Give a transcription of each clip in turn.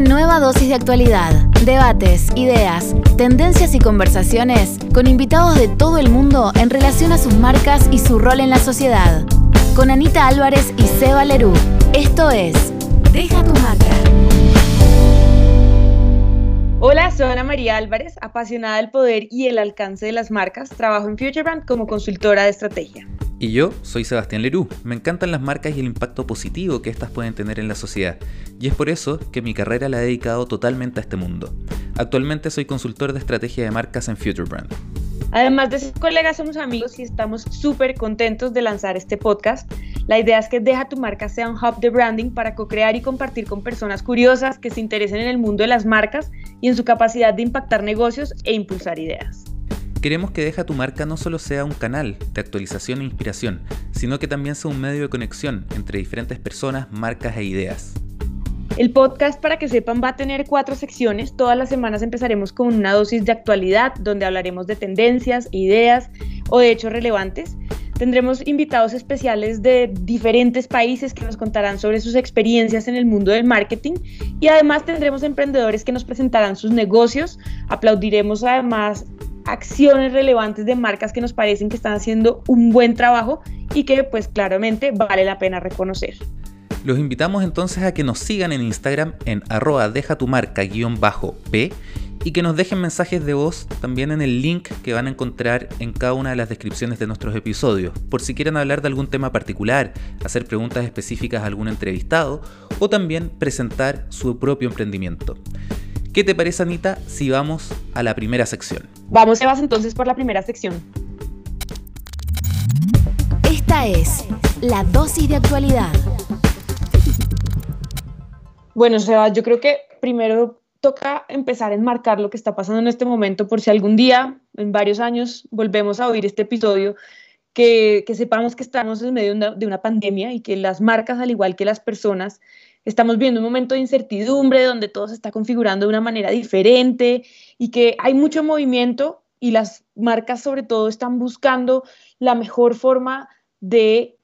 Nueva dosis de actualidad, debates, ideas, tendencias y conversaciones con invitados de todo el mundo en relación a sus marcas y su rol en la sociedad. Con Anita Álvarez y Seba Lerú. Esto es Deja tu marca. Hola, soy Ana María Álvarez, apasionada del poder y el alcance de las marcas. Trabajo en Futurebrand como consultora de estrategia. Y yo soy Sebastián Lerú. Me encantan las marcas y el impacto positivo que éstas pueden tener en la sociedad. Y es por eso que mi carrera la he dedicado totalmente a este mundo. Actualmente soy consultor de estrategia de marcas en Futurebrand. Además de ser colegas, somos amigos y estamos súper contentos de lanzar este podcast. La idea es que Deja tu marca sea un hub de branding para co-crear y compartir con personas curiosas que se interesen en el mundo de las marcas y en su capacidad de impactar negocios e impulsar ideas. Queremos que Deja tu marca no solo sea un canal de actualización e inspiración, sino que también sea un medio de conexión entre diferentes personas, marcas e ideas. El podcast, para que sepan, va a tener cuatro secciones. Todas las semanas empezaremos con una dosis de actualidad, donde hablaremos de tendencias, ideas o de hechos relevantes. Tendremos invitados especiales de diferentes países que nos contarán sobre sus experiencias en el mundo del marketing y además tendremos emprendedores que nos presentarán sus negocios. Aplaudiremos además acciones relevantes de marcas que nos parecen que están haciendo un buen trabajo y que pues claramente vale la pena reconocer. Los invitamos entonces a que nos sigan en Instagram en deja tu marca-p y que nos dejen mensajes de voz también en el link que van a encontrar en cada una de las descripciones de nuestros episodios, por si quieren hablar de algún tema particular, hacer preguntas específicas a algún entrevistado o también presentar su propio emprendimiento. ¿Qué te parece, Anita, si vamos a la primera sección? Vamos, Sebas, entonces por la primera sección. Esta es la dosis de actualidad. Bueno, Sebas, yo creo que primero toca empezar a enmarcar lo que está pasando en este momento por si algún día, en varios años, volvemos a oír este episodio, que, sepamos que estamos en medio de una, de una pandemia y que las marcas, al igual que las personas, Estamos viendo un momento de incertidumbre donde todo se está configurando de una manera diferente y que hay mucho movimiento y las marcas sobre todo están buscando la mejor forma de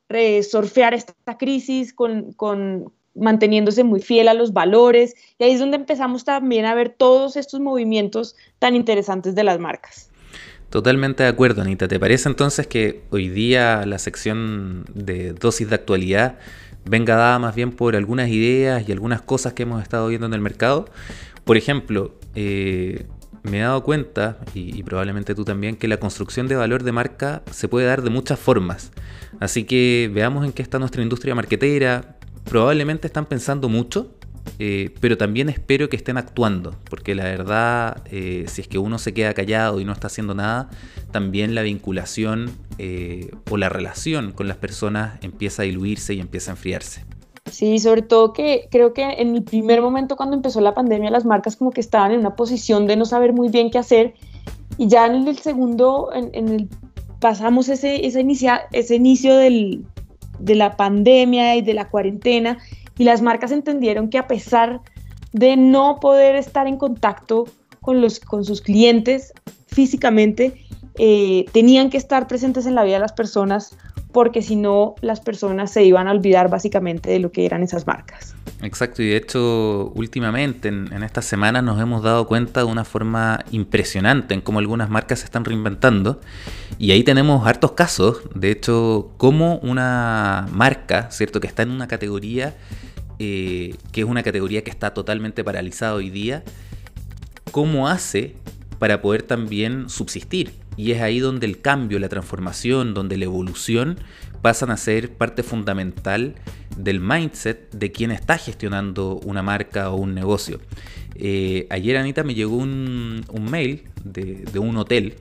surfear esta crisis con, con manteniéndose muy fiel a los valores. Y ahí es donde empezamos también a ver todos estos movimientos tan interesantes de las marcas. Totalmente de acuerdo, Anita. ¿Te parece entonces que hoy día la sección de dosis de actualidad venga dada más bien por algunas ideas y algunas cosas que hemos estado viendo en el mercado. Por ejemplo, eh, me he dado cuenta, y, probablemente tú también, que la construcción de valor de marca se puede dar de muchas formas. Así que veamos en qué está nuestra industria marketera. Probablemente están pensando mucho eh, pero también espero que estén actuando, porque la verdad, eh, si es que uno se queda callado y no está haciendo nada, también la vinculación eh, o la relación con las personas empieza a diluirse y empieza a enfriarse. Sí, sobre todo que creo que en el primer momento cuando empezó la pandemia las marcas como que estaban en una posición de no saber muy bien qué hacer y ya en el segundo, en, el, pasamos ese, ese, inicia, ese inicio del, de la pandemia y de la cuarentena y las marcas entendieron que a pesar de no poder estar en contacto con, los, con sus clientes físicamente, eh, tenían que estar presentes en la vida de las personas porque si no las personas se iban a olvidar básicamente de lo que eran esas marcas. Exacto, y de hecho últimamente en, en estas semanas nos hemos dado cuenta de una forma impresionante en cómo algunas marcas se están reinventando y ahí tenemos hartos casos, de hecho, como una marca, ¿cierto? Que está en una categoría eh, que es una categoría que está totalmente paralizada hoy día, ¿cómo hace para poder también subsistir? Y es ahí donde el cambio, la transformación, donde la evolución pasan a ser parte fundamental del mindset de quien está gestionando una marca o un negocio. Eh, ayer, Anita, me llegó un, mail de, de, un hotel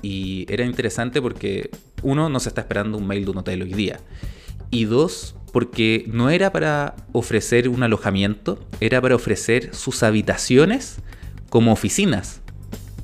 y era interesante porque, uno, no se está esperando un mail de un hotel hoy día. Y dos, porque no era para ofrecer un alojamiento, era para ofrecer sus habitaciones como oficinas.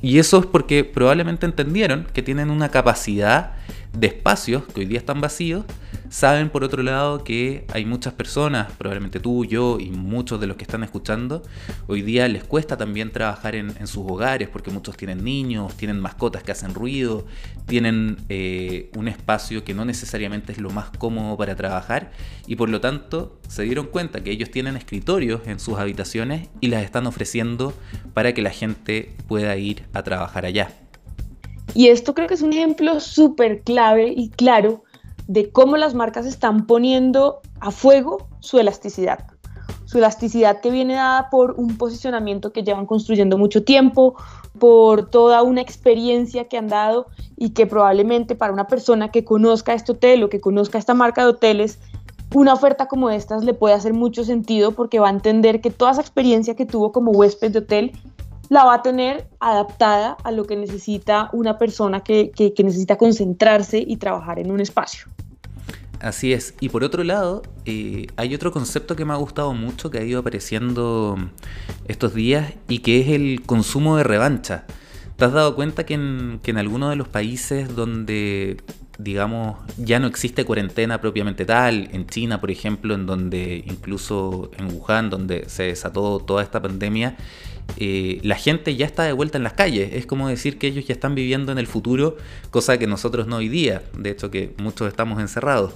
Y eso es porque probablemente entendieron que tienen una capacidad de espacios que hoy día están vacíos saben por otro lado que hay muchas personas, probablemente tú, yo y muchos de los que están escuchando, hoy día les cuesta también trabajar en, sus hogares porque muchos tienen niños, tienen mascotas que hacen ruido, tienen eh, un espacio que no necesariamente es lo más cómodo para trabajar y por lo tanto se dieron cuenta que ellos tienen escritorios en sus habitaciones y las están ofreciendo para que la gente pueda ir a trabajar allá. Y esto creo que es un ejemplo súper clave y claro de cómo las marcas están poniendo a fuego su elasticidad. Su elasticidad que viene dada por un posicionamiento que llevan construyendo mucho tiempo, por toda una experiencia que han dado y que probablemente para una persona que conozca este hotel o que conozca esta marca de hoteles, una oferta como estas le puede hacer mucho sentido porque va a entender que toda esa experiencia que tuvo como huésped de hotel la va a tener adaptada a lo que necesita una persona que, necesita concentrarse y trabajar en un espacio. Así es. Y por otro lado, eh, hay otro concepto que me ha gustado mucho, que ha ido apareciendo estos días, y que es el consumo de revancha. ¿Te has dado cuenta que en, que en algunos de los países donde, digamos, ya no existe cuarentena propiamente tal, en China, por ejemplo, en donde incluso en Wuhan, donde se desató toda esta pandemia, eh, la gente ya está de vuelta en las calles. Es como decir que ellos ya están viviendo en el futuro, cosa que nosotros no hoy día. De hecho, que muchos estamos encerrados.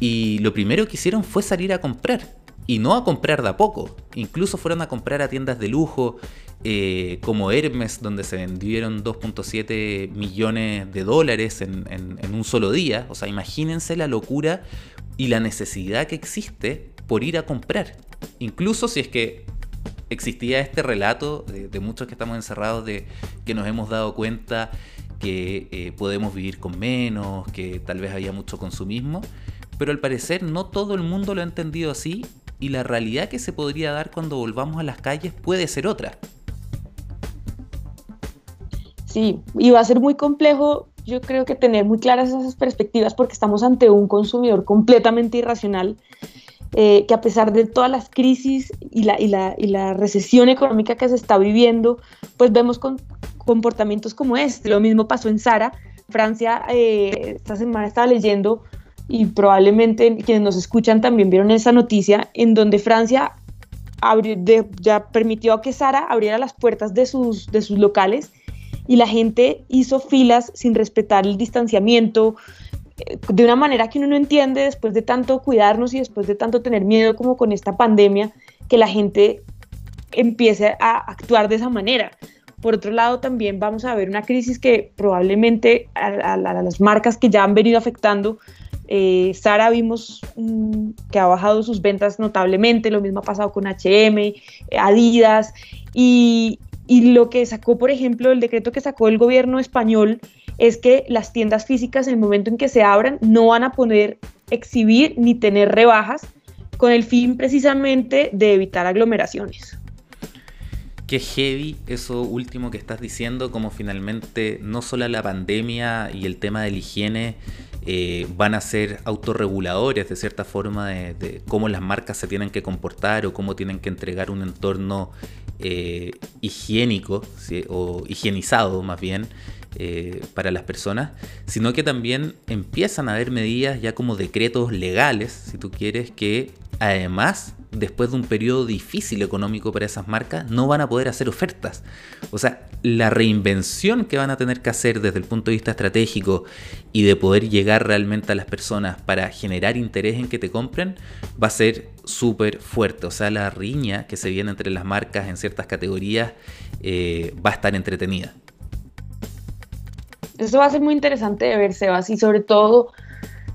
Y lo primero que hicieron fue salir a comprar. Y no a comprar de a poco. Incluso fueron a comprar a tiendas de lujo eh, como Hermes, donde se vendieron 2.7 millones de dólares en, en un solo día. O sea, imagínense la locura y la necesidad que existe por ir a comprar. Incluso si es que existía este relato de, muchos que estamos encerrados de que nos hemos dado cuenta que eh, podemos vivir con menos, que tal vez había mucho consumismo, pero al parecer no todo el mundo lo ha entendido así y la realidad que se podría dar cuando volvamos a las calles puede ser otra. Sí, y va a ser muy complejo, yo creo que tener muy claras esas perspectivas porque estamos ante un consumidor completamente irracional eh, que a pesar de todas las crisis y la, y, la, y la, recesión económica que se está viviendo, pues vemos con comportamientos como este. Lo mismo pasó en Sara. Francia, eh, esta semana estaba leyendo y probablemente quienes nos escuchan también vieron esa noticia en donde Francia ya permitió que Sara abriera las puertas de sus, de sus locales y la gente hizo filas sin respetar el distanciamiento, de una manera que uno no entiende después de tanto cuidarnos y después de tanto tener miedo como con esta pandemia, que la gente empiece a actuar de esa manera. Por otro lado, también vamos a ver una crisis que probablemente a, las marcas que ya han venido afectando, eh, Sara vimos mm, que ha bajado sus ventas notablemente, lo mismo ha pasado con HM, Adidas, y, y lo que sacó, por ejemplo, el decreto que sacó el gobierno español es que las tiendas físicas en el momento en que se abran no van a poder exhibir ni tener rebajas con el fin precisamente de evitar aglomeraciones. Qué heavy eso último que estás diciendo, como finalmente no solo la pandemia y el tema de la higiene eh, van a ser autorreguladores de cierta forma de, cómo las marcas se tienen que comportar o cómo tienen que entregar un entorno eh, higiénico o higienizado más bien eh, para las personas, sino que también empiezan a haber medidas ya como decretos legales, si tú quieres, que además, después de un periodo difícil económico para esas marcas, no van a poder hacer ofertas. O sea, la reinvención que van a tener que hacer desde el punto de vista estratégico y de poder llegar realmente a las personas para generar interés en que te compren, va a ser súper fuerte. O sea, la riña que se viene entre las marcas en ciertas categorías eh, va a estar entretenida. Eso va a ser muy interesante de ver, Sebas, y sobre todo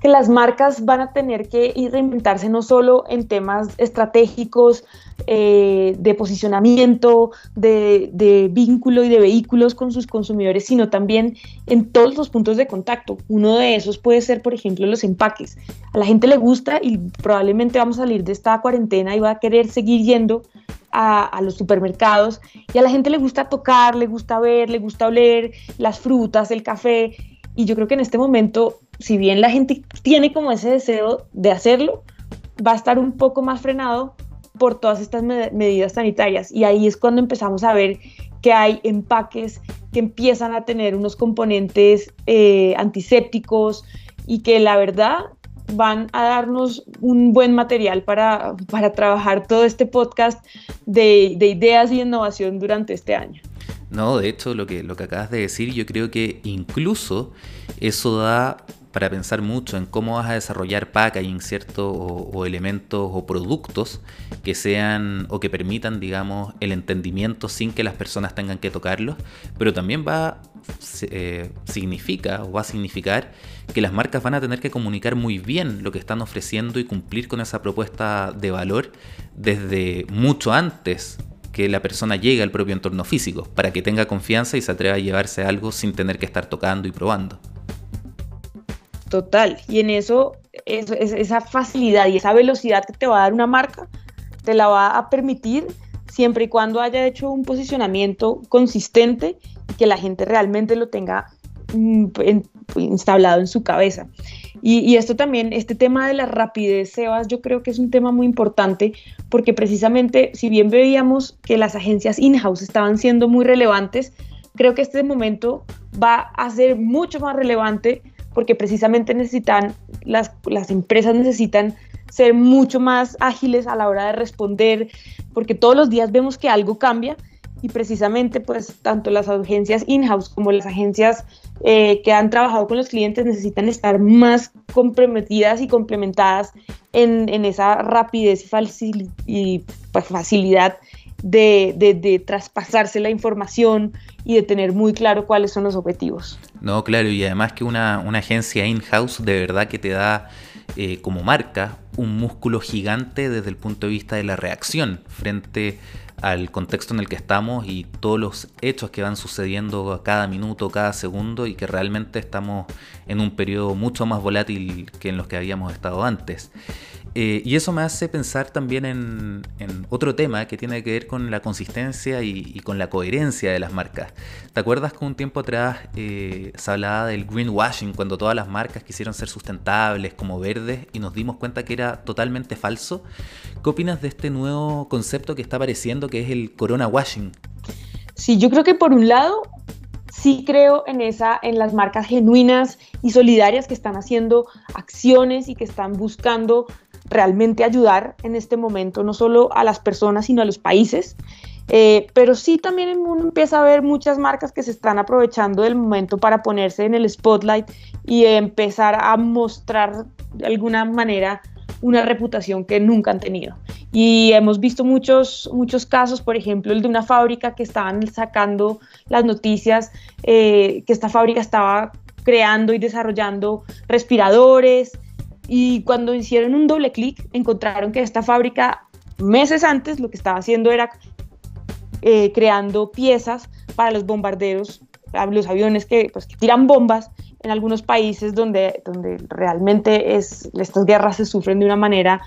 que las marcas van a tener que reinventarse no solo en temas estratégicos, eh, de posicionamiento, de, vínculo y de vehículos con sus consumidores, sino también en todos los puntos de contacto. Uno de esos puede ser, por ejemplo, los empaques. A la gente le gusta y probablemente vamos a salir de esta cuarentena y va a querer seguir yendo a, los supermercados y a la gente le gusta tocar, le gusta ver, le gusta oler las frutas, el café. Y yo creo que en este momento, si bien la gente tiene como ese deseo de hacerlo, va a estar un poco más frenado por todas estas medidas sanitarias. Y ahí es cuando empezamos a ver que hay empaques que empiezan a tener unos componentes eh, antisépticos y que la verdad van a darnos un buen material para, para trabajar todo este podcast de, de ideas y innovación durante este año. No, de hecho, lo que, lo que acabas de decir, yo creo que incluso eso da para pensar mucho en cómo vas a desarrollar packaging, ¿cierto? O, elementos o productos que sean o que permitan, digamos, el entendimiento sin que las personas tengan que tocarlos, pero también va, eh, significa o va a significar que las marcas van a tener que comunicar muy bien lo que están ofreciendo y cumplir con esa propuesta de valor desde mucho antes que la persona llegue al propio entorno físico, para que tenga confianza y se atreva a llevarse algo sin tener que estar tocando y probando. Total, y en eso, esa facilidad y esa velocidad que te va a dar una marca, te la va a permitir siempre y cuando haya hecho un posicionamiento consistente y que la gente realmente lo tenga mm, instalado en su cabeza. Y, esto también, este tema de la rapidez, Sebas, yo creo que es un tema muy importante porque precisamente, si bien veíamos que las agencias in-house estaban siendo muy relevantes, creo que este momento va a ser mucho más relevante porque precisamente necesitan, las, las empresas necesitan ser mucho más ágiles a la hora de responder, porque todos los días vemos que algo cambia y precisamente pues tanto las agencias in-house como las agencias eh, que han trabajado con los clientes necesitan estar más comprometidas y complementadas en, en esa rapidez y, y pues, facilidad de, de, traspasarse la información y de tener muy claro cuáles son los objetivos. No, claro, y además que una, una agencia in-house de verdad que te da eh, como marca un músculo gigante desde el punto de vista de la reacción frente al contexto en el que estamos y todos los hechos que van sucediendo a cada minuto, cada segundo y que realmente estamos en un periodo mucho más volátil que en los que habíamos estado antes. Eh, y eso me hace pensar también en, otro tema que tiene que ver con la consistencia y, con la coherencia de las marcas. ¿Te acuerdas que un tiempo atrás eh, se hablaba del greenwashing, cuando todas las marcas quisieron ser sustentables, como verdes, y nos dimos cuenta que era totalmente falso? ¿Qué opinas de este nuevo concepto que está apareciendo, que es el corona washing? Sí, yo creo que por un lado sí creo en esa, en las marcas genuinas y solidarias que están haciendo acciones y que están buscando realmente ayudar en este momento, no solo a las personas, sino a los países. Eh, pero sí también uno empieza a ver muchas marcas que se están aprovechando del momento para ponerse en el spotlight y empezar a mostrar de alguna manera una reputación que nunca han tenido. Y hemos visto muchos, muchos casos, por ejemplo, el de una fábrica que estaban sacando las noticias, eh, que esta fábrica estaba creando y desarrollando respiradores, y cuando hicieron un doble clic encontraron que esta fábrica meses antes lo que estaba haciendo era eh, creando piezas para los bombarderos, los aviones que, pues, que, tiran bombas en algunos países donde, donde realmente es, estas guerras se sufren de una manera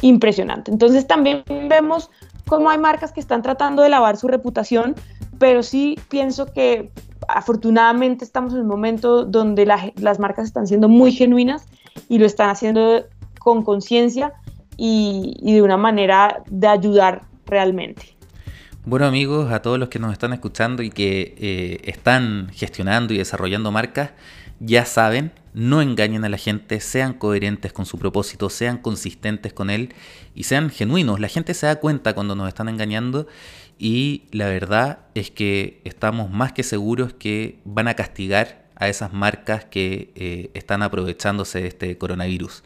impresionante. Entonces también vemos cómo hay marcas que están tratando de lavar su reputación, pero sí pienso que afortunadamente estamos en un momento donde las marcas están siendo muy genuinas y lo están haciendo con conciencia y, de una manera de ayudar realmente. Bueno amigos, a todos los que nos están escuchando y que eh, están gestionando y desarrollando marcas, ya saben, no engañen a la gente, sean coherentes con su propósito, sean consistentes con él y sean genuinos. La gente se da cuenta cuando nos están engañando y la verdad es que estamos más que seguros que van a castigar a esas marcas que eh, están aprovechándose de este coronavirus.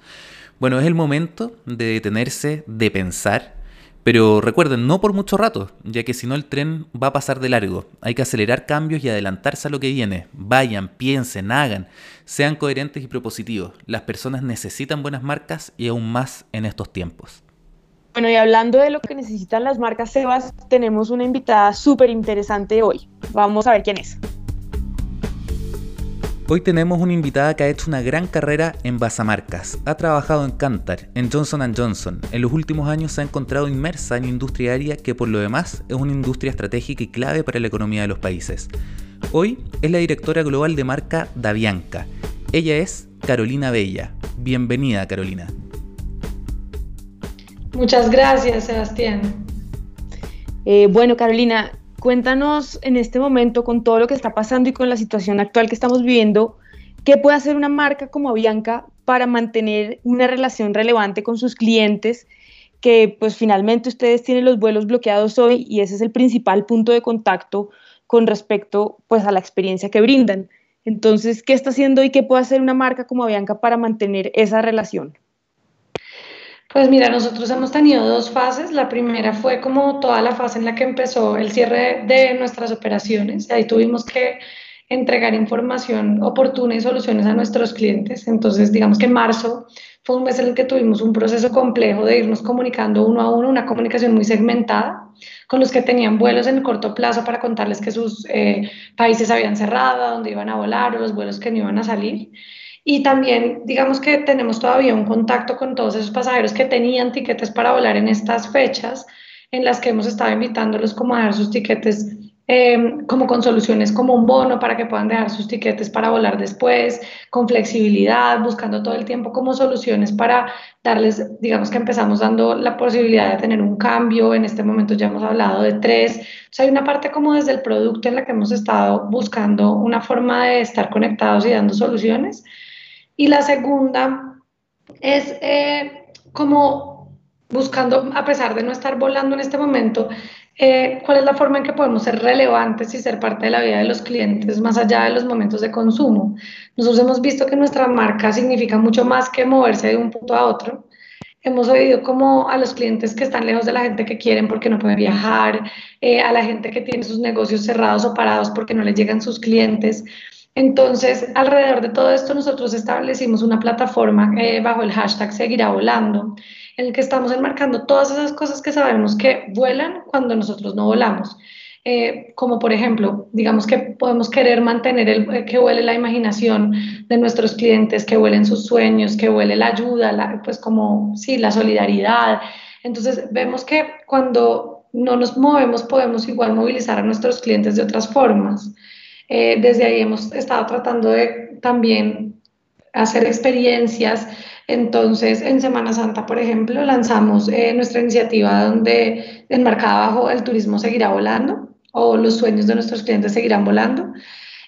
Bueno, es el momento de detenerse, de pensar, pero recuerden, no por mucho rato, ya que si no el tren va a pasar de largo. Hay que acelerar cambios y adelantarse a lo que viene. Vayan, piensen, hagan, sean coherentes y propositivos. Las personas necesitan buenas marcas y aún más en estos tiempos. Bueno, y hablando de lo que necesitan las marcas Sebas, tenemos una invitada súper interesante hoy. Vamos a ver quién es. Hoy tenemos una invitada que ha hecho una gran carrera en basamarcas. Ha trabajado en Kantar, en Johnson Johnson. En los últimos años se ha encontrado inmersa en industria aérea que por lo demás es una industria estratégica y clave para la economía de los países. Hoy es la directora global de marca Davianca. Ella es Carolina Bella. Bienvenida, Carolina. Muchas gracias, Sebastián. Eh, bueno, Carolina, cuéntanos en este momento con todo lo que está pasando y con la situación actual que estamos viviendo, ¿Qué puede hacer una marca como Avianca para mantener una relación relevante con sus clientes? Que pues finalmente ustedes tienen los vuelos bloqueados hoy y ese es el principal punto de contacto con respecto pues a la experiencia que brindan. Entonces, ¿qué está haciendo y qué puede hacer una marca como Avianca para mantener esa relación? Pues mira, nosotros hemos tenido dos fases. La primera fue como toda la fase en la que empezó el cierre de nuestras operaciones. Ahí tuvimos que entregar información oportuna y soluciones a nuestros clientes. Entonces, digamos que marzo fue un mes en el que tuvimos un proceso complejo de irnos comunicando uno a uno, una comunicación muy segmentada con los que tenían vuelos en el corto plazo para contarles que sus eh, países habían cerrado, dónde iban a volar o los vuelos que no iban a salir. Y también, digamos que tenemos todavía un contacto con todos esos pasajeros que tenían tiquetes para volar en estas fechas, en las que hemos estado invitándolos como a dar sus tiquetes Em, como con soluciones como un bono para que puedan dejar sus tiquetes para volar después, con flexibilidad, buscando todo el tiempo como soluciones para darles, digamos que empezamos dando la posibilidad de tener un cambio, en este momento ya hemos hablado de tres, o sea, hay una parte como desde el producto en la que hemos estado buscando una forma de estar conectados y dando soluciones. Y la segunda es eh, como buscando, a pesar de no estar volando en este momento, eh, cuál es la forma en que podemos ser relevantes y ser parte de la vida de los clientes más allá de los momentos de consumo. Nosotros hemos visto que nuestra marca significa mucho más que moverse de un punto a otro. Hemos oído como a los clientes que están lejos de la gente que quieren porque no pueden viajar, eh, a la gente que tiene sus negocios cerrados o parados porque no les llegan sus clientes. Entonces, alrededor de todo esto, nosotros establecimos una plataforma eh, bajo el hashtag Seguirá Volando, en el que estamos enmarcando todas esas cosas que sabemos que vuelan cuando nosotros no volamos. Eh, como por ejemplo, digamos que podemos querer mantener el, eh, que huele la imaginación de nuestros clientes, que huelen sus sueños, que huele la ayuda, pues como, sí, la solidaridad. Entonces, vemos que cuando no nos movemos podemos igual movilizar a nuestros clientes de otras formas. Eh, desde ahí hemos estado tratando de también hacer experiencias entonces, en Semana Santa, por ejemplo, lanzamos eh, nuestra iniciativa donde enmarcada bajo el turismo seguirá volando o los sueños de nuestros clientes seguirán volando.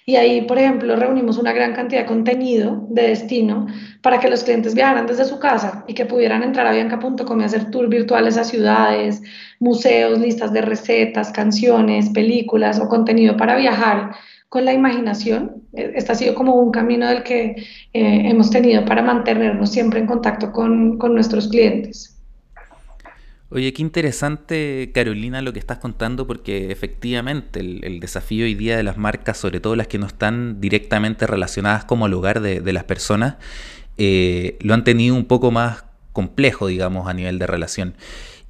Y ahí, por ejemplo, reunimos una gran cantidad de contenido de destino para que los clientes viajaran desde su casa y que pudieran entrar a bianca.com y hacer tours virtuales a ciudades, museos, listas de recetas, canciones, películas o contenido para viajar con la imaginación. E, este ha sido como un camino del que eh, hemos tenido para mantenernos siempre en contacto con, nuestros clientes. Oye, qué interesante, Carolina, lo que estás contando, porque efectivamente el, desafío hoy día de las marcas, sobre todo las que no están directamente relacionadas como lugar de, de las personas, eh, lo han tenido un poco más complejo, digamos, a nivel de relación.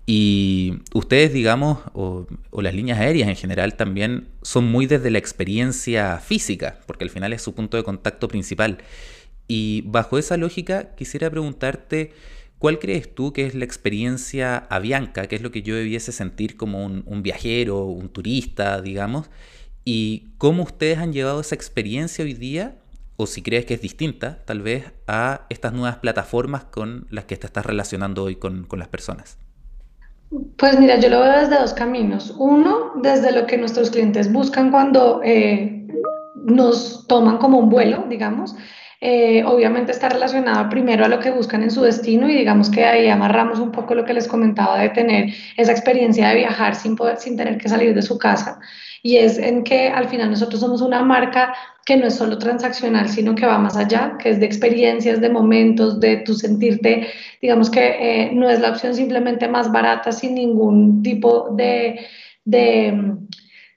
Y ustedes, digamos, o, las líneas aéreas en general también son muy desde la experiencia física, porque al final es su punto de contacto principal. Y bajo esa lógica quisiera preguntarte, ¿cuál crees tú que es la experiencia avianca, que es lo que yo debiese sentir como un, viajero, un turista, digamos? ¿Y cómo ustedes han llevado esa experiencia hoy día o si crees que es distinta, tal vez, a estas nuevas plataformas con las que te estás relacionando hoy con las personas. Pues mira, yo lo veo desde dos caminos. Uno, desde lo que nuestros clientes buscan cuando eh, nos toman como un vuelo, digamos. Eh, obviamente está relacionado primero a lo que buscan en su destino y digamos que ahí amarramos un poco lo que les comentaba de tener esa experiencia de viajar sin, poder, sin tener que salir de su casa. Y es en que al final nosotros somos una marca que no es solo transaccional, sino que va más allá, que es de experiencias, de momentos, de tu sentirte, digamos que eh, no es la opción simplemente más barata sin ningún tipo de, de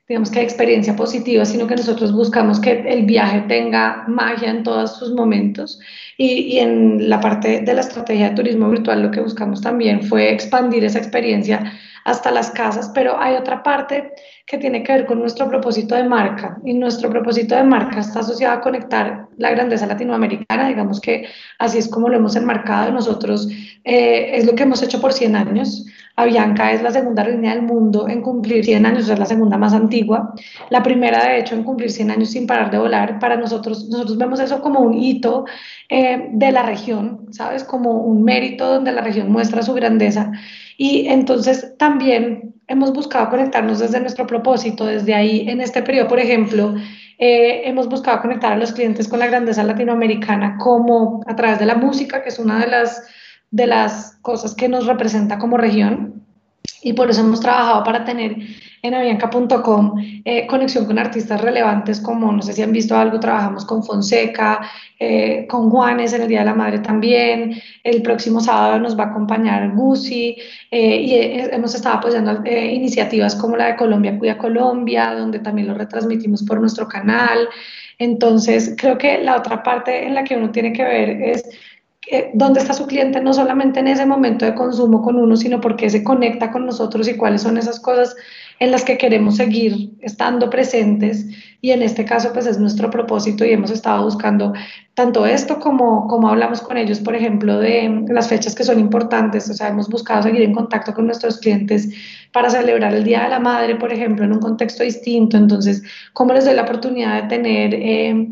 digamos que experiencia positiva, sino que nosotros buscamos que el viaje tenga magia en todos sus momentos. Y, y, en la parte de la estrategia de turismo virtual lo que buscamos también fue expandir esa experiencia hasta las casas, pero hay otra parte que tiene que ver con nuestro propósito de marca. Y nuestro propósito de marca está asociado a conectar la grandeza latinoamericana, digamos que así es como lo hemos enmarcado nosotros, eh, es lo que hemos hecho por 100 años. Avianca es la segunda línea del mundo en cumplir 100 años, es la segunda más antigua. La primera, de hecho, en cumplir 100 años sin parar de volar. Para nosotros, nosotros vemos eso como un hito eh, de la región, ¿sabes? Como un mérito donde la región muestra su grandeza. Y entonces también hemos buscado conectarnos desde nuestro propósito, desde ahí en este periodo, por ejemplo, Eh, hemos buscado conectar a los clientes con la grandeza latinoamericana como a través de la música, que es una de las, de las cosas que nos representa como región. Y por eso hemos trabajado para tener en avianca.com eh, conexión con artistas relevantes como, no sé si han visto algo, trabajamos con Fonseca, eh, con Juanes en el Día de la Madre también, el próximo sábado nos va a acompañar Gucci eh, y hemos estado apoyando iniciativas como la de Colombia Cuida Colombia, donde también lo retransmitimos por nuestro canal. Entonces, creo que la otra parte en la que uno tiene que ver es dónde está su cliente, no solamente en ese momento de consumo con uno, sino porque se conecta con nosotros y cuáles son esas cosas en las que queremos seguir estando presentes. Y en este caso pues es nuestro propósito y hemos estado buscando tanto esto como, como hablamos con ellos, por ejemplo, de las fechas que son importantes, o sea, hemos buscado seguir en contacto con nuestros clientes para celebrar el Día de la Madre, por ejemplo, en un contexto distinto, entonces, ¿cómo les doy la oportunidad de tener eh,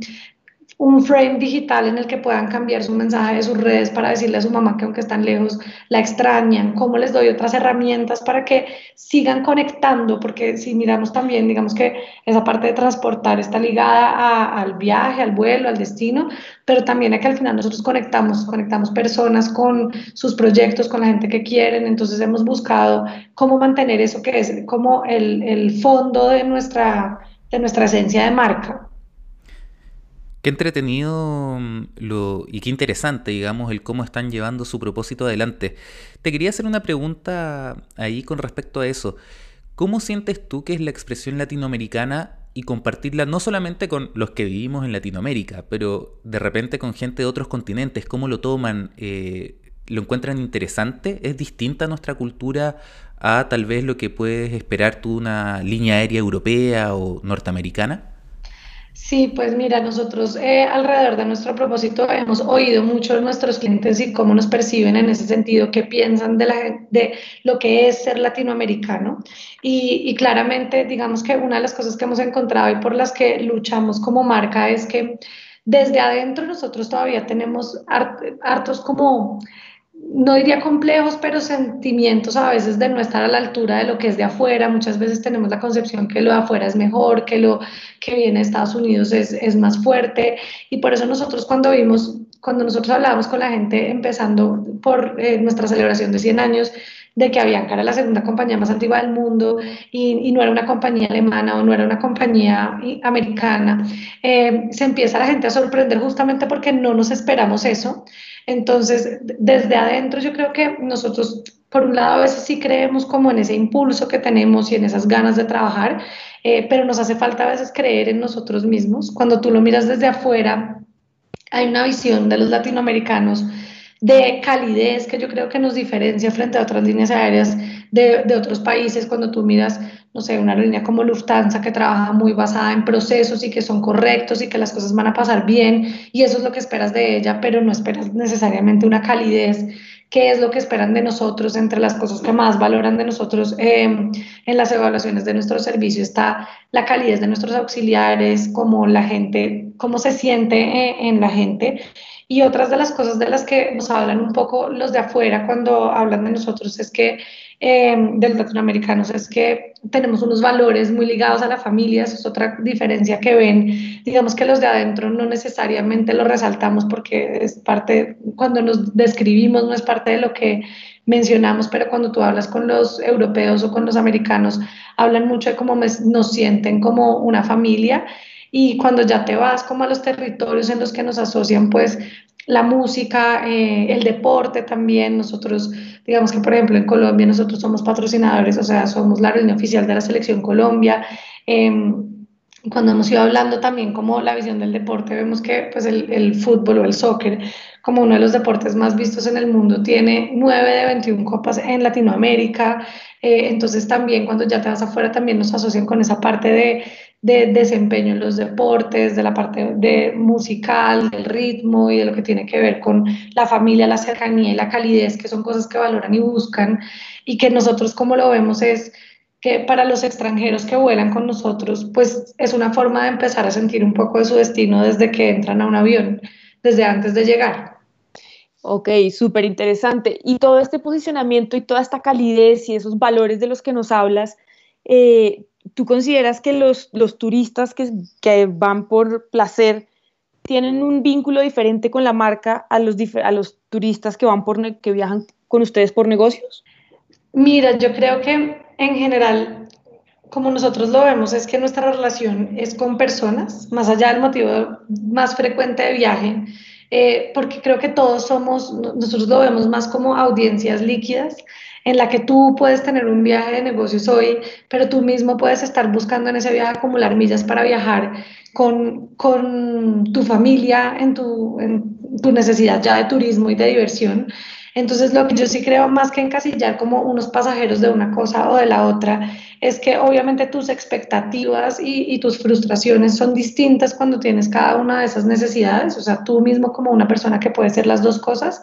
un frame digital en el que puedan cambiar su mensaje de sus redes para decirle a su mamá que aunque están lejos la extrañan, cómo les doy otras herramientas para que sigan conectando, porque si miramos también, digamos que esa parte de transportar está ligada al viaje, al vuelo, al destino, pero también a que al final nosotros conectamos, conectamos personas con sus proyectos, con la gente que quieren, entonces hemos buscado cómo mantener eso que es como el, el fondo de nuestra, de nuestra esencia de marca. Qué entretenido mm, lo, y qué interesante, digamos, el cómo están llevando su propósito adelante. Te quería hacer una pregunta ahí con respecto a eso. ¿Cómo sientes tú que es la expresión latinoamericana y compartirla no solamente con los que vivimos en Latinoamérica, pero de repente con gente de otros continentes? ¿Cómo lo toman? Eh, ¿Lo encuentran interesante? ¿Es distinta nuestra cultura a tal vez lo que puedes esperar tú una línea aérea europea o norteamericana? Sí, pues mira, nosotros eh, alrededor de nuestro propósito hemos oído mucho de nuestros clientes y cómo nos perciben en ese sentido, qué piensan de, lo que es ser latinoamericano. Y, y, claramente, digamos que una de las cosas que hemos encontrado y por las que luchamos como marca es que desde adentro nosotros todavía tenemos hartos como no diría complejos, pero sentimientos a veces de no estar a la altura de lo que es de afuera. Muchas veces tenemos la concepción que lo de afuera es mejor, que lo que viene de Estados Unidos es, es más fuerte. Y por eso nosotros cuando vimos, cuando nosotros hablábamos con la gente, empezando por eh, nuestra celebración de 100 años, de que Avianca era la segunda compañía más antigua del mundo y, y no era una compañía alemana o no era una compañía americana, eh, se empieza la gente a sorprender justamente porque no nos esperamos eso. Entonces, desde adentro yo creo que nosotros, por un lado, a veces sí creemos como en ese impulso que tenemos y en esas ganas de trabajar, eh, pero nos hace falta a veces creer en nosotros mismos. Cuando tú lo miras desde afuera, hay una visión de los latinoamericanos de calidez que yo creo que nos diferencia frente a otras líneas aéreas de, de, otros países. Cuando tú miras, no sé, una línea como Lufthansa que trabaja muy basada en procesos y que son correctos y que las cosas van a pasar bien y eso es lo que esperas de ella, pero no esperas necesariamente una calidez qué es lo que esperan de nosotros, entre las cosas que más valoran de nosotros em, en las evaluaciones de nuestro servicio está la calidez de nuestros auxiliares, cómo la gente, cómo se siente eh, en la gente. Y otras de las cosas de las que nos hablan un poco los de afuera cuando hablan de nosotros es que eh, del latinoamericanos es que tenemos unos valores muy ligados a la familia, eso es otra diferencia que ven. Digamos que los de adentro no necesariamente lo resaltamos porque es parte, cuando nos describimos no es parte de lo que mencionamos, pero cuando tú hablas con los europeos o con los americanos, hablan mucho de cómo nos sienten como una familia. Y cuando ya te vas como a los territorios en los que nos asocian, pues la música, eh, el deporte también. Nosotros, digamos que por ejemplo en Colombia nosotros somos patrocinadores, o sea, somos la reunión oficial de la selección Colombia. Em, cuando hemos ido hablando también como la visión del deporte, vemos que pues el, el, fútbol o el soccer, como uno de los deportes más vistos en el mundo, tiene 9 de 21 copas en Latinoamérica. Eh, entonces también cuando ya te vas afuera también nos asocian con esa parte de de desempeño en los deportes, de la parte de musical, del ritmo y de lo que tiene que ver con la familia, la cercanía y la calidez, que son cosas que valoran y buscan y que nosotros como lo vemos es que para los extranjeros que vuelan con nosotros, pues es una forma de empezar a sentir un poco de su destino desde que entran a un avión, desde antes de llegar. Ok, súper interesante. Y todo este posicionamiento y toda esta calidez y esos valores de los que nos hablas, eh, ¿tú consideras que los, los turistas que, que, van por placer tienen un vínculo diferente con la marca a los, a los turistas que, van por, que viajan con ustedes por negocios? Mira, yo creo que en general, como nosotros lo vemos, es que nuestra relación es con personas, más allá del motivo más frecuente de viaje, eh, porque creo que todos somos, nosotros lo vemos más como audiencias líquidas en la que tú puedes tener un viaje de negocios hoy, pero tú mismo puedes estar buscando en ese viaje acumular millas para viajar con, con tu familia, en tu, en tu necesidad ya de turismo y de diversión. Entonces, lo que yo sí creo más que encasillar como unos pasajeros de una cosa o de la otra, es que obviamente tus expectativas y, tus frustraciones son distintas cuando tienes cada una de esas necesidades. O sea, tú mismo como una persona que puede ser las dos cosas,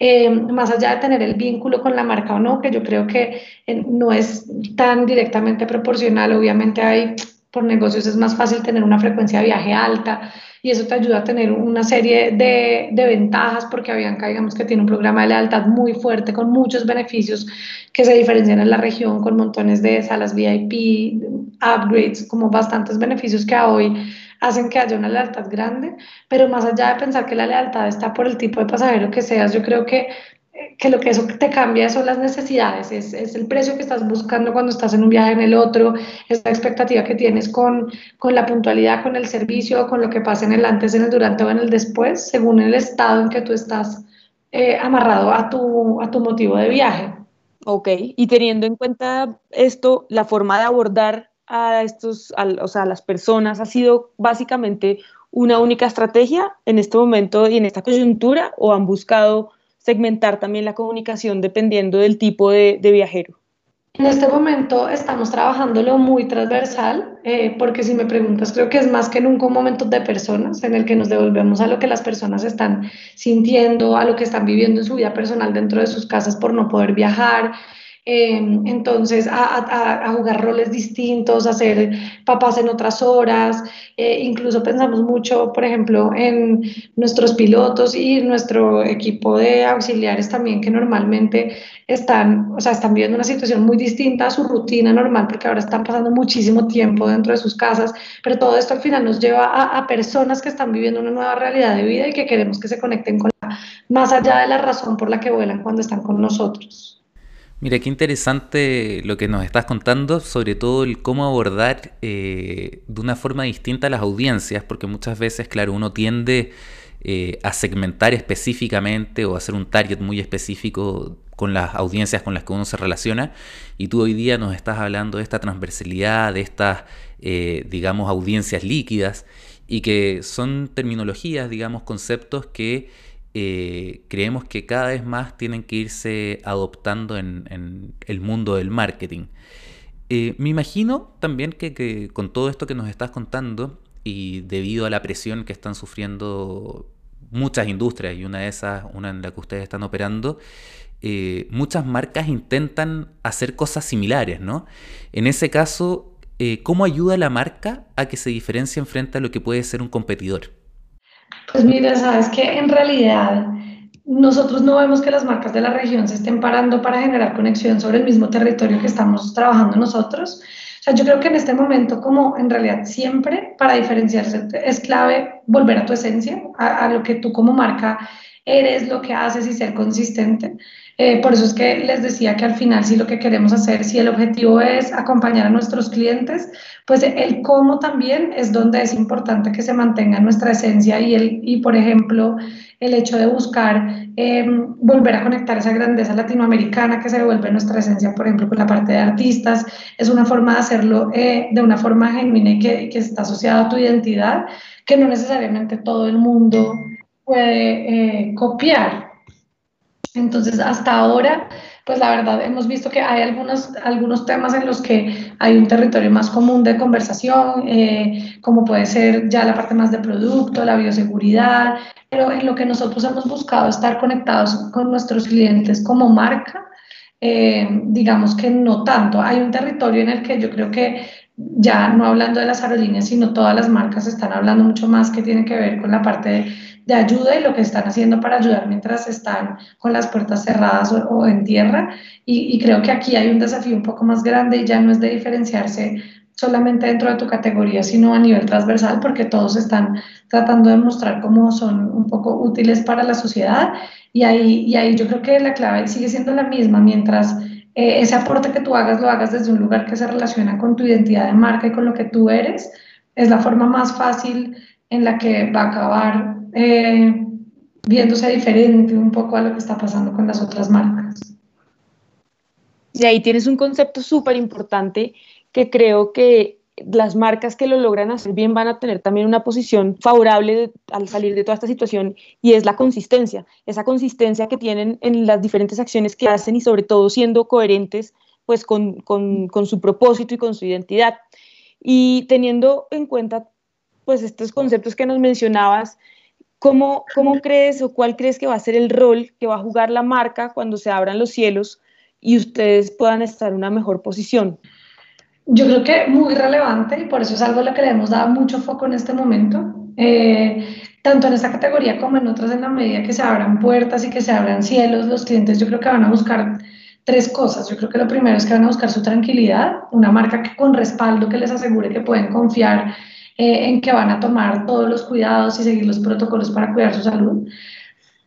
eh, más allá de tener el vínculo con la marca o no, que yo creo que eh, no es tan directamente proporcional, obviamente hay, por negocios es más fácil tener una frecuencia de viaje alta y eso te ayuda a tener una serie de, de ventajas porque Avianca digamos que tiene un programa de lealtad muy fuerte con muchos beneficios que se diferencian en la región con montones de salas VIP, upgrades, como bastantes beneficios que hoy hacen que haya una lealtad grande, pero más allá de pensar que la lealtad está por el tipo de pasajero que seas, yo creo que, que lo que eso te cambia son las necesidades, es, es, el precio que estás buscando cuando estás en un viaje en el otro, es la expectativa que tienes con, con la puntualidad, con el servicio, con lo que pasa en el antes, en el durante o en el después, según el estado en que tú estás eh, amarrado a tu, a tu motivo de viaje. Ok, y teniendo en cuenta esto, la forma de abordar a estos, o sea, a las personas ha sido básicamente una única estrategia en este momento y en esta coyuntura o han buscado segmentar también la comunicación dependiendo del tipo de, viajero? En este momento estamos trabajándolo muy transversal, eh, porque si me preguntas, creo que es más que nunca un momento de personas en el que nos devolvemos a lo que las personas están sintiendo, a lo que están viviendo en su vida personal dentro de sus casas por no poder viajar, Em, entonces, a, jugar roles distintos, a ser papás en otras horas. Eh, incluso pensamos mucho, por ejemplo, en nuestros pilotos y nuestro equipo de auxiliares también, que normalmente están, o sea, están viviendo una situación muy distinta a su rutina normal, porque ahora están pasando muchísimo tiempo dentro de sus casas, pero todo esto al final nos lleva a, a personas que están viviendo una nueva realidad de vida y que queremos que se conecten con la, más allá de la razón por la que vuelan cuando están con nosotros. Mira, qué interesante lo que nos estás contando, sobre todo el cómo abordar eh, de una forma distinta las audiencias, porque muchas veces, claro, uno tiende eh, a segmentar específicamente o hacer un target muy específico con las audiencias con las que uno se relaciona, y tú hoy día nos estás hablando de esta transversalidad, de estas, eh, digamos, audiencias líquidas, y que son terminologías, digamos, conceptos que eh, creemos que cada vez más tienen que irse adoptando en, el mundo del marketing. Eh, me imagino también que, con todo esto que nos estás contando y debido a la presión que están sufriendo muchas industrias y una de esas, una en la que ustedes están operando, eh, muchas marcas intentan hacer cosas similares, ¿no? En ese caso, ¿cómo ayuda la marca a que se diferencie frente a lo que puede ser un competidor? Pues mira, sabes que en realidad nosotros no vemos que las marcas de la región se estén parando para generar conexión sobre el mismo territorio que estamos trabajando nosotros. O sea, yo creo que en este momento, como en realidad siempre, para diferenciarse es clave volver a tu esencia, a, a lo que tú como marca eres, lo que haces y ser consistente. Eh, por eso es que les decía que al final si lo que queremos hacer, si el objetivo es acompañar a nuestros clientes, pues el cómo también es donde es importante que se mantenga nuestra esencia y, el, y por ejemplo, el hecho de buscar em, volver a conectar esa grandeza latinoamericana que se devuelve nuestra esencia, por ejemplo, con la parte de artistas, es una forma de hacerlo eh, de una forma genuina y que, que está asociada a tu identidad, que no necesariamente todo el mundo puede eh, copiar. Entonces, hasta ahora, pues la verdad, hemos visto que hay algunos, algunos temas en los que hay un territorio más común de conversación, eh, como puede ser ya la parte más de producto, la bioseguridad, pero en lo que nosotros hemos buscado estar conectados con nuestros clientes como marca, eh, digamos que no tanto. Hay un territorio en el que yo creo que ya no hablando de las aerolíneas, sino todas las marcas están hablando mucho más que tiene que ver con la parte de de ayuda y lo que están haciendo para ayudar mientras están con las puertas cerradas o, en tierra. Y, creo que aquí hay un desafío un poco más grande y ya no es de diferenciarse solamente dentro de tu categoría, sino a nivel transversal, porque todos están tratando de mostrar cómo son un poco útiles para la sociedad. Y ahí, y ahí yo creo que la clave sigue siendo la misma, mientras eh, ese aporte que tú hagas lo hagas desde un lugar que se relaciona con tu identidad de marca y con lo que tú eres, es la forma más fácil en la que va a acabar eh, viéndose diferente un poco a lo que está pasando con las otras marcas. Y ahí tienes un concepto súper importante que creo que las marcas que lo logran hacer bien van a tener también una posición favorable al salir de toda esta situación y es la consistencia, esa consistencia que tienen en las diferentes acciones que hacen y sobre todo siendo coherentes pues con, con, con su propósito y con su identidad. Y teniendo en cuenta pues estos conceptos que nos mencionabas, ¿cómo, ¿cómo crees o cuál crees que va a ser el rol que va a jugar la marca cuando se abran los cielos y ustedes puedan estar en una mejor posición? Yo creo que muy relevante y por eso es algo a lo que le hemos dado mucho foco en este momento, eh, tanto en esta categoría como en otras, en la medida que se abran puertas y que se abran cielos, los clientes yo creo que van a buscar tres cosas. Yo creo que lo primero es que van a buscar su tranquilidad, una marca que con respaldo que les asegure que pueden confiar eh, en que van a tomar todos los cuidados y seguir los protocolos para cuidar su salud.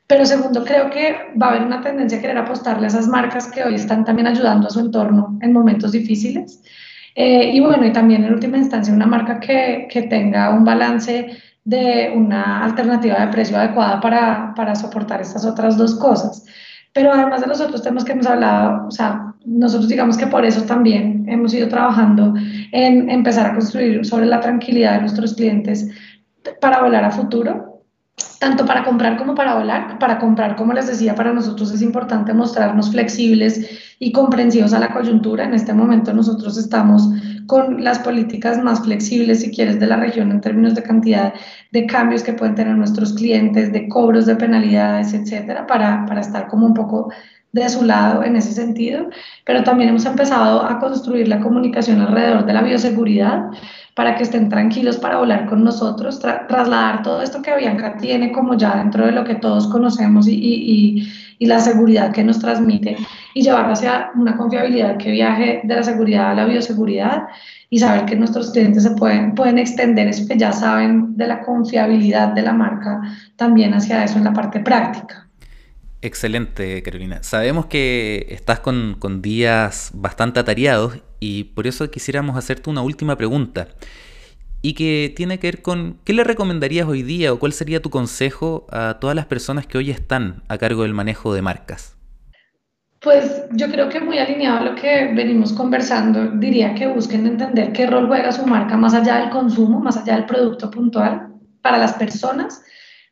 Pero segundo, creo que va a haber una tendencia a querer apostarle a esas marcas que hoy están también ayudando a su entorno en momentos difíciles. Eh, y bueno, y también en última instancia una marca que, que, tenga un balance de una alternativa de precio adecuada para, para soportar estas otras dos cosas. Pero además de los otros temas que hemos hablado, o sea, nosotros digamos que por eso también hemos ido trabajando en empezar a construir sobre la tranquilidad de nuestros clientes para volar a futuro tanto para comprar como para volar. Para comprar, como les decía, para nosotros es importante mostrarnos flexibles y comprensivos a la coyuntura. En este momento nosotros estamos con las políticas más flexibles, si quieres, de la región en términos de cantidad de cambios que pueden tener nuestros clientes, de cobros de penalidades, etcétera, para, para estar como un poco de su lado en ese sentido, pero también hemos empezado a construir la comunicación alrededor de la bioseguridad para que estén tranquilos para volar con nosotros, trasladar todo esto que Bianca tiene como ya dentro de lo que todos conocemos y, y, y, la seguridad que nos transmite y llevarlo hacia una confiabilidad que viaje de la seguridad a la bioseguridad y saber que nuestros clientes se pueden, pueden extender eso que ya saben de la confiabilidad de la marca también hacia eso en la parte práctica. Excelente, Carolina. Sabemos que estás con, con, días bastante atareados y por eso quisiéramos hacerte una última pregunta y que tiene que ver con qué le recomendarías hoy día o cuál sería tu consejo a todas las personas que hoy están a cargo del manejo de marcas. Pues yo creo que muy alineado a lo que venimos conversando, diría que busquen entender qué rol juega su marca más allá del consumo, más allá del producto puntual, para las personas,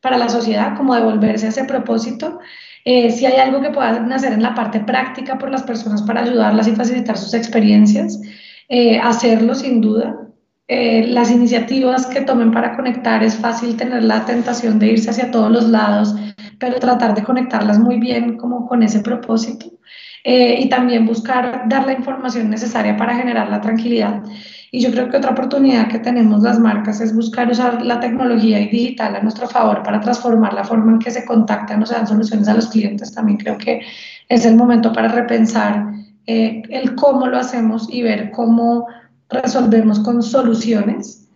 para la sociedad, como devolverse a ese propósito eh, si hay algo que puedan hacer en la parte práctica por las personas para ayudarlas y facilitar sus experiencias, eh, hacerlo sin duda. Eh, las iniciativas que tomen para conectar es fácil tener la tentación de irse hacia todos los lados, pero tratar de conectarlas muy bien como con ese propósito. y también buscar dar la información necesaria para generar la tranquilidad. Y yo creo que otra oportunidad que tenemos las marcas es buscar usar la tecnología y digital a nuestro favor para transformar la forma en que se contactan o se dan soluciones a los clientes. También creo que es el momento para repensar eh, el cómo lo hacemos y ver cómo resolvemos con soluciones.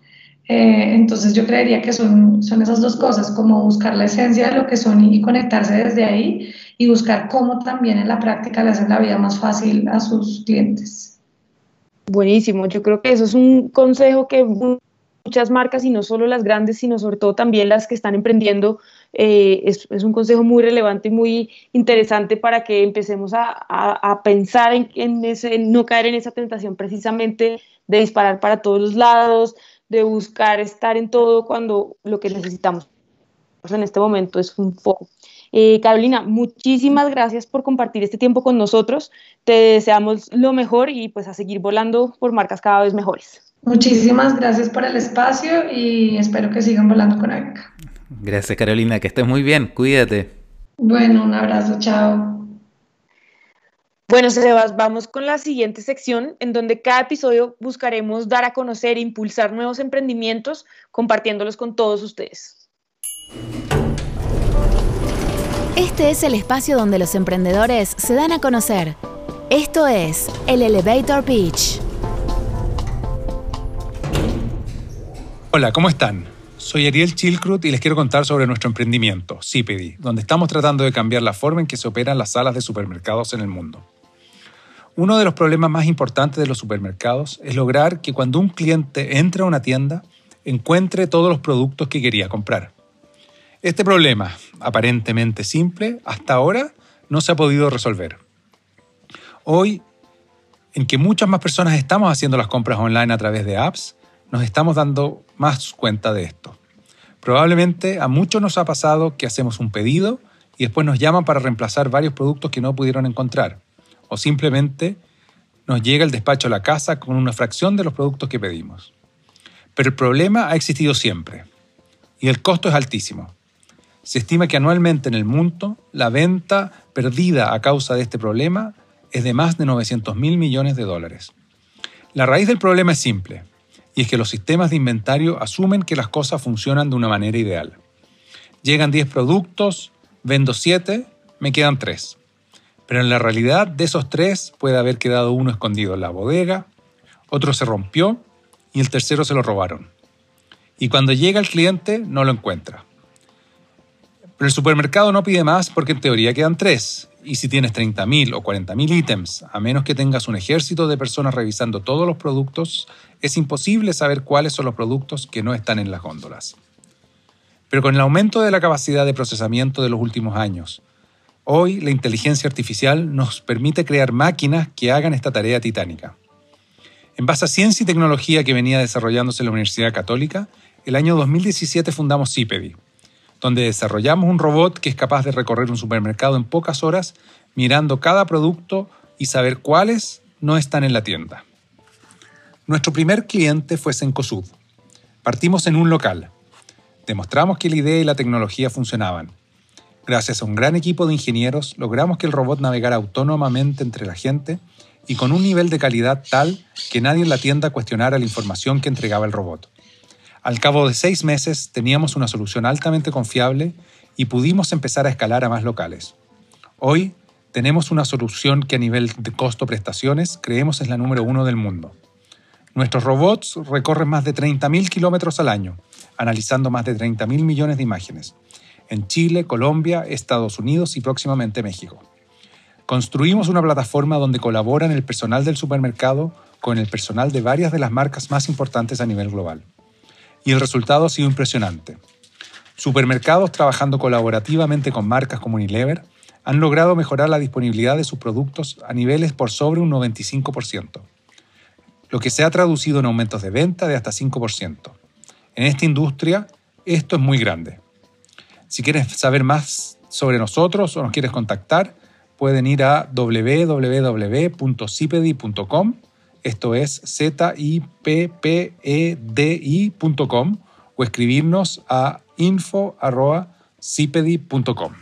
Eh, entonces yo creería que son, son esas dos cosas, como buscar la esencia de lo que son y, y conectarse desde ahí y buscar cómo también en la práctica le hacen la vida más fácil a sus clientes. Buenísimo, yo creo que eso es un consejo que muchas marcas, y no solo las grandes, sino sobre todo también las que están emprendiendo, eh, es, un consejo muy relevante y muy interesante para que empecemos a, a, pensar en, en, ese, en no caer en esa tentación precisamente de disparar para todos los lados, de buscar estar en todo cuando lo que necesitamos en este momento es un foco. Eh, Carolina, muchísimas gracias por compartir este tiempo con nosotros. Te deseamos lo mejor y pues a seguir volando por marcas cada vez mejores. Muchísimas gracias por el espacio y espero que sigan volando con AECA. Gracias Carolina, que estés muy bien, cuídate. Bueno, un abrazo, chao. Bueno, Sebas, vamos con la siguiente sección en donde cada episodio buscaremos dar a conocer e impulsar nuevos emprendimientos compartiéndolos con todos ustedes. Este es el espacio donde los emprendedores se dan a conocer. Esto es el Elevator Pitch. Hola, ¿cómo están? Soy Ariel Chilcrut y les quiero contar sobre nuestro emprendimiento, Cipedi, donde estamos tratando de cambiar la forma en que se operan las salas de supermercados en el mundo. Uno de los problemas más importantes de los supermercados es lograr que cuando un cliente entra a una tienda encuentre todos los productos que quería comprar. Este problema, aparentemente simple, hasta ahora no se ha podido resolver. Hoy, en que muchas más personas estamos haciendo las compras online a través de apps, nos estamos dando más cuenta de esto. Probablemente a muchos nos ha pasado que hacemos un pedido y después nos llaman para reemplazar varios productos que no pudieron encontrar. O simplemente nos llega el despacho a la casa con una fracción de los productos que pedimos. Pero el problema ha existido siempre y el costo es altísimo. Se estima que anualmente en el mundo la venta perdida a causa de este problema es de más de 900 mil millones de dólares. La raíz del problema es simple y es que los sistemas de inventario asumen que las cosas funcionan de una manera ideal. Llegan 10 productos, vendo 7, me quedan 3. Pero en la realidad de esos 3 puede haber quedado uno escondido en la bodega, otro se rompió y el tercero se lo robaron. Y cuando llega el cliente no lo encuentra. Pero el supermercado no pide más porque en teoría quedan 3 y si tienes 30.000 o 40.000 ítems, a menos que tengas un ejército de personas revisando todos los productos, es imposible saber cuáles son los productos que no están en las góndolas. Pero con el aumento de la capacidad de procesamiento de los últimos años, hoy la inteligencia artificial nos permite crear máquinas que hagan esta tarea titánica. En base a ciencia y tecnología que venía desarrollándose en la Universidad Católica, el año 2017 fundamos CIPEDI, donde desarrollamos un robot que es capaz de recorrer un supermercado en pocas horas mirando cada producto y saber cuáles no están en la tienda. Nuestro primer cliente fue Sencosud. Partimos en un local. Demostramos que la idea y la tecnología funcionaban. Gracias a un gran equipo de ingenieros logramos que el robot navegara autónomamente entre la gente y con un nivel de calidad tal que nadie en la tienda cuestionara la información que entregaba el robot. Al cabo de seis meses teníamos una solución altamente confiable y pudimos empezar a escalar a más locales. Hoy tenemos una solución que a nivel de costo-prestaciones creemos es la número uno del mundo. Nuestros robots recorren más de 30.000 kilómetros al año, analizando más de 30.000 millones de imágenes, en Chile, Colombia, Estados Unidos y próximamente México. Construimos una plataforma donde colaboran el personal del supermercado con el personal de varias de las marcas más importantes a nivel global y el resultado ha sido impresionante. Supermercados trabajando colaborativamente con marcas como Unilever han logrado mejorar la disponibilidad de sus productos a niveles por sobre un 95%, lo que se ha traducido en aumentos de venta de hasta 5%. En esta industria, esto es muy grande. Si quieres saber más sobre nosotros o nos quieres contactar, pueden ir a www.cipedi.com esto es zippedi.com o escribirnos a info.cipedi.com.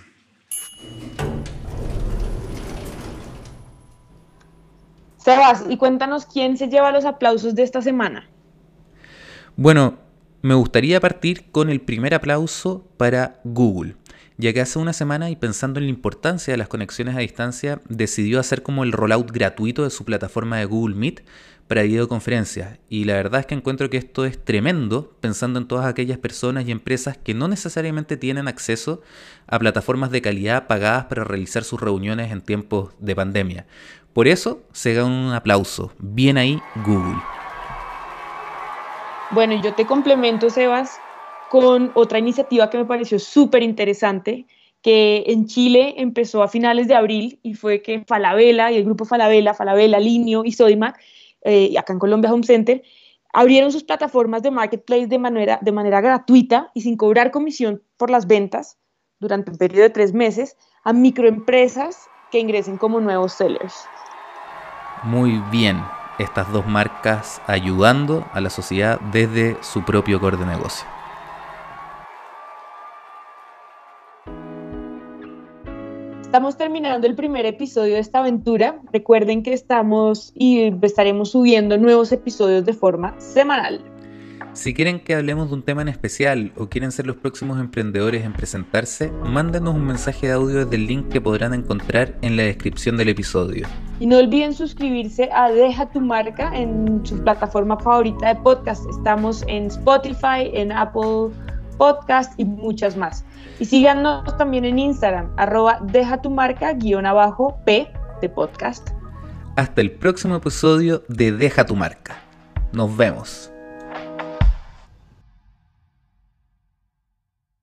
Sebas, y cuéntanos quién se lleva los aplausos de esta semana. Bueno, me gustaría partir con el primer aplauso para Google ya que hace una semana y pensando en la importancia de las conexiones a distancia, decidió hacer como el rollout gratuito de su plataforma de Google Meet para videoconferencias. Y la verdad es que encuentro que esto es tremendo pensando en todas aquellas personas y empresas que no necesariamente tienen acceso a plataformas de calidad pagadas para realizar sus reuniones en tiempos de pandemia. Por eso se da un aplauso. Bien ahí, Google. Bueno, yo te complemento, Sebas, con otra iniciativa que me pareció súper interesante, que en Chile empezó a finales de abril y fue que Falabella y el grupo Falabella, Falabella, Linio y Sodimac, eh, acá en Colombia Home Center, abrieron sus plataformas de marketplace de manera, gratuita y sin cobrar comisión por las ventas durante un periodo de tres meses a microempresas que ingresen como nuevos sellers. Muy bien, estas dos marcas ayudando a la sociedad desde su propio core de negocio. Estamos terminando el primer episodio de esta aventura. Recuerden que estamos y estaremos subiendo nuevos episodios de forma semanal. Si quieren que hablemos de un tema en especial o quieren ser los próximos emprendedores en presentarse, mándenos un mensaje de audio desde el link que podrán encontrar en la descripción del episodio. Y no olviden suscribirse a Deja tu marca en su plataforma favorita de podcast. Estamos en Spotify, en Apple Podcast y muchas más. Y síganos también en Instagram, arroba deja tu marca guion abajo P de podcast. Hasta el próximo episodio de Deja tu marca. Nos vemos.